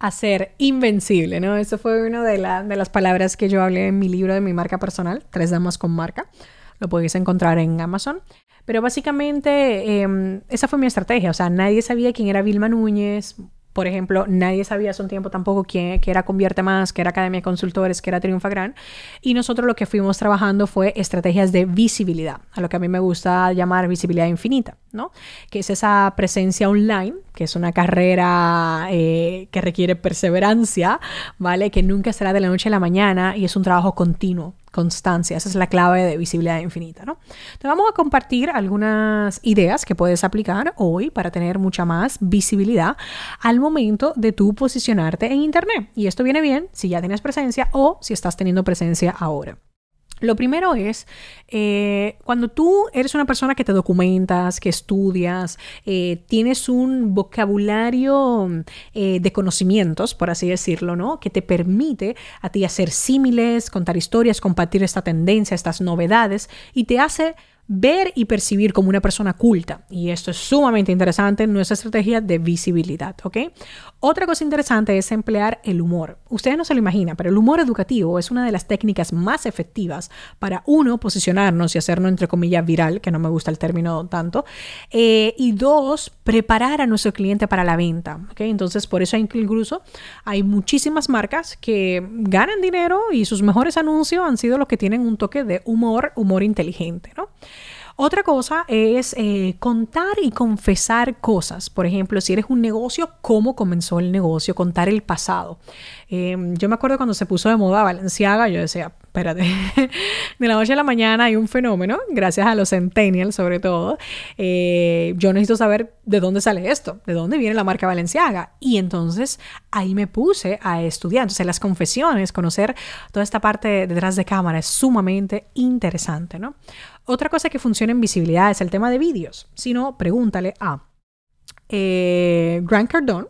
a ser invencible, ¿no? Eso fue una de, de las palabras que yo hablé en mi libro de mi marca personal, Tres Damas con Marca. Lo podéis encontrar en Amazon. Pero básicamente em, esa fue mi estrategia. O sea, nadie sabía quién era Vilma Núñez. Por ejemplo, nadie sabía hace un tiempo tampoco quién, que era Convierte Más, que era Academia de Consultores, que era Triunfa Gran. Y nosotros lo que fuimos trabajando fue estrategias de visibilidad, a lo que a mí me gusta llamar visibilidad infinita, ¿no? Que es esa presencia online, que es una carrera eh, que requiere perseverancia, ¿vale? Que nunca será de la noche a la mañana y es un trabajo continuo constancia. Esa es la clave de visibilidad infinita, ¿no? Te vamos a compartir algunas ideas que puedes aplicar hoy para tener mucha más visibilidad al momento de tu posicionarte en Internet. Y esto viene bien si ya tienes presencia o si estás teniendo presencia ahora. Lo primero es, eh, cuando tú eres una persona que te documentas, que estudias, eh, tienes un vocabulario eh, de conocimientos, por así decirlo, ¿no? Que te permite a ti hacer símiles, contar historias, compartir esta tendencia, estas novedades, y te hace ver y percibir como una persona culta. Y esto es sumamente interesante en nuestra estrategia de visibilidad, ¿ok? Otra cosa interesante es emplear el humor. Ustedes no se lo imaginan, pero el humor educativo es una de las técnicas más efectivas para uno, posicionarnos y hacernos entre comillas viral, que no me gusta el término tanto, eh, y dos, preparar a nuestro cliente para la venta. Entonces, por eso incluso hay muchísimas marcas que ganan dinero y sus mejores anuncios han sido los que tienen un toque de humor, humor inteligente, ¿no? Otra cosa es eh, contar y confesar cosas. Por ejemplo, si eres un negocio, cómo comenzó el negocio, contar el pasado. Em, yo me acuerdo cuando se puso de moda Valenciaga, yo decía, espérate, de la noche a la mañana hay un fenómeno, gracias a los centennials sobre todo. Eh, yo necesito saber de dónde sale esto, de dónde viene la marca Valenciaga. Y entonces ahí me puse a estudiar. Entonces, las confesiones, conocer toda esta parte detrás de cámara es sumamente interesante, ¿no? Otra cosa que funciona en visibilidad es el tema de vídeos. Si no, pregúntale a eh, Grant Cardone,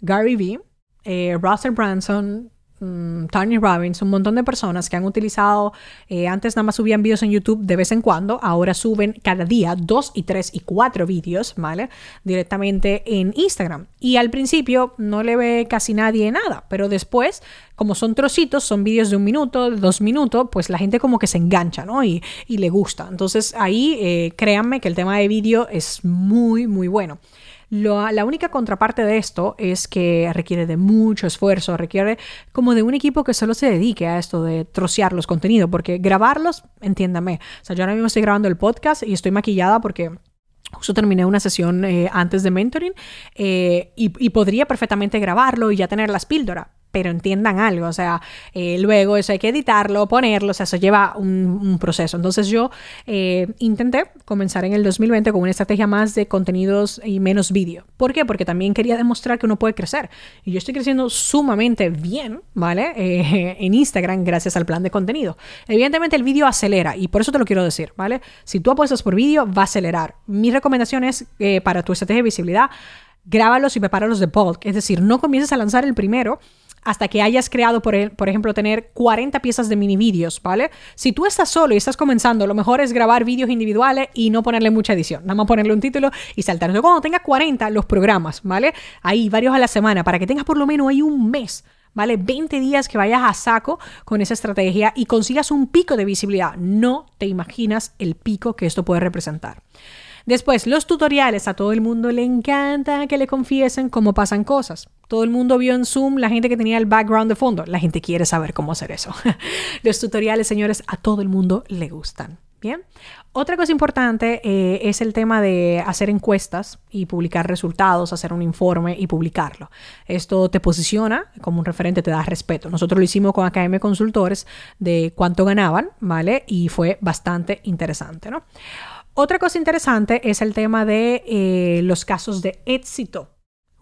Gary Vee, eh, Russell Branson, Mm, Tony Robbins, un montón de personas que han utilizado, eh, antes nada más subían vídeos en YouTube de vez en cuando, ahora suben cada día dos y tres y cuatro vídeos, ¿vale? Directamente en Instagram. Y al principio no le ve casi nadie nada, pero después, como son trocitos, son vídeos de un minuto, dos minutos, pues la gente como que se engancha, ¿no? Y, le gusta. Entonces ahí, eh, créanme que el tema de vídeo es muy, muy bueno la única contraparte de esto es que requiere de mucho esfuerzo, requiere como de un equipo que solo se dedique a esto de trocear los contenidos, porque grabarlos, entiéndame, o sea, yo ahora mismo estoy grabando el podcast y estoy maquillada porque Justo terminé una sesión eh, antes de mentoring eh, y, y, podría perfectamente grabarlo y ya tener las píldoras, pero entiendan algo, o sea, eh, luego eso hay que editarlo, ponerlo, o sea, eso lleva un, proceso. Entonces yo eh, intenté comenzar en el 2020 con una estrategia más de contenidos y menos vídeo. ¿Por qué? Porque también quería demostrar que uno puede crecer. Y yo estoy creciendo sumamente bien, ¿vale? Eh, en Instagram gracias al plan de contenido. Evidentemente el vídeo acelera y por eso te lo quiero decir, ¿vale? Si tú apuestas por vídeo, va a acelerar. Mi recomendación es para tu estrategia de visibilidad, grábalos y prepáralos de bulk. Es decir, no comiences a lanzar el primero hasta que hayas creado, por, por ejemplo, tener 40 piezas de mini vídeos, ¿vale? Si tú estás solo y estás comenzando, lo mejor es grabar vídeos individuales y no ponerle mucha edición. Nada más ponerle un título y saltar. Entonces, cuando tengas 40, los programas, ¿vale? Ahí, varios a la semana, para que tengas por lo menos ahí un mes. ¿Vale? 20 días que vayas a saco con esa estrategia y consigas un pico de visibilidad. No te imaginas el pico que esto puede representar. Después, los tutoriales. A todo el mundo le encanta que le confiesen cómo pasan cosas. Todo el mundo vio en Zoom la gente que tenía el background de fondo. La gente quiere saber cómo hacer eso. los tutoriales, señores, a todo el mundo le gustan. Bien. Otra cosa importante eh, es el tema de hacer encuestas y publicar resultados, hacer un informe y publicarlo. Esto te posiciona como un referente, te da respeto. Nosotros lo hicimos con AKM Consultores de cuánto ganaban, ¿vale? Y fue bastante interesante, ¿no? Otra cosa interesante es el tema de eh, los casos de éxito.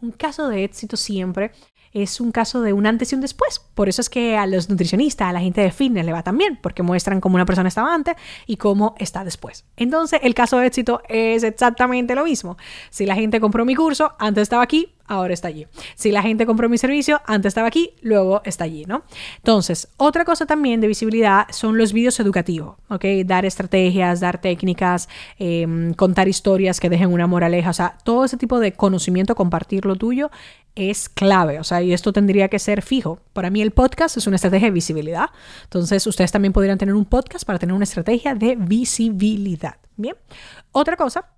Un caso de éxito siempre es un caso de un antes y un después. Por eso es que a los nutricionistas, a la gente de fitness le va tan bien, porque muestran cómo una persona estaba antes y cómo está después. Entonces, el caso de éxito es exactamente lo mismo. Si la gente compró mi curso, antes estaba aquí, ahora está allí. Si la gente compró mi servicio, antes estaba aquí, luego está allí, ¿no? Entonces, otra cosa también de visibilidad son los vídeos educativos, ¿ok? Dar estrategias, dar técnicas, em, contar historias que dejen una moraleja, o sea, todo ese tipo de conocimiento, compartir lo tuyo es clave, o sea, y esto tendría que ser fijo. Para mí el podcast es una estrategia de visibilidad, entonces ustedes también podrían tener un podcast para tener una estrategia de visibilidad. Bien, otra cosa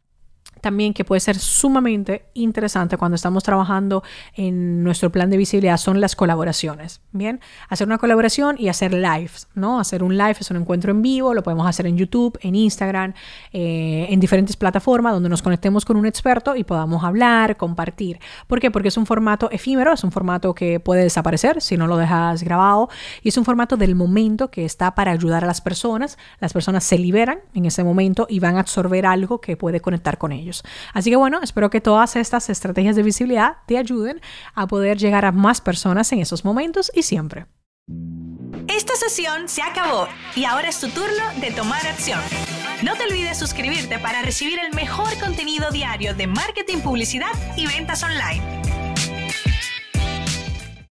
también que puede ser sumamente interesante cuando estamos trabajando en nuestro plan de visibilidad son las colaboraciones. Bien, hacer una colaboración y hacer lives, ¿no? Hacer un live es un encuentro en vivo, lo podemos hacer en YouTube, en Instagram, eh, en diferentes plataformas donde nos conectemos con un experto y podamos hablar, compartir. ¿Por qué? Porque es un formato efímero, es un formato que puede desaparecer si no lo dejas grabado y es un formato del momento que está para ayudar a las personas. Las personas se liberan en ese momento y van a absorber algo que puede conectar con ellos. Así que bueno, espero que todas estas estrategias de visibilidad te ayuden a poder llegar a más personas en esos momentos y siempre. Esta sesión se acabó y ahora es tu turno de tomar acción. No te olvides suscribirte para recibir el mejor contenido diario de marketing, publicidad y ventas online.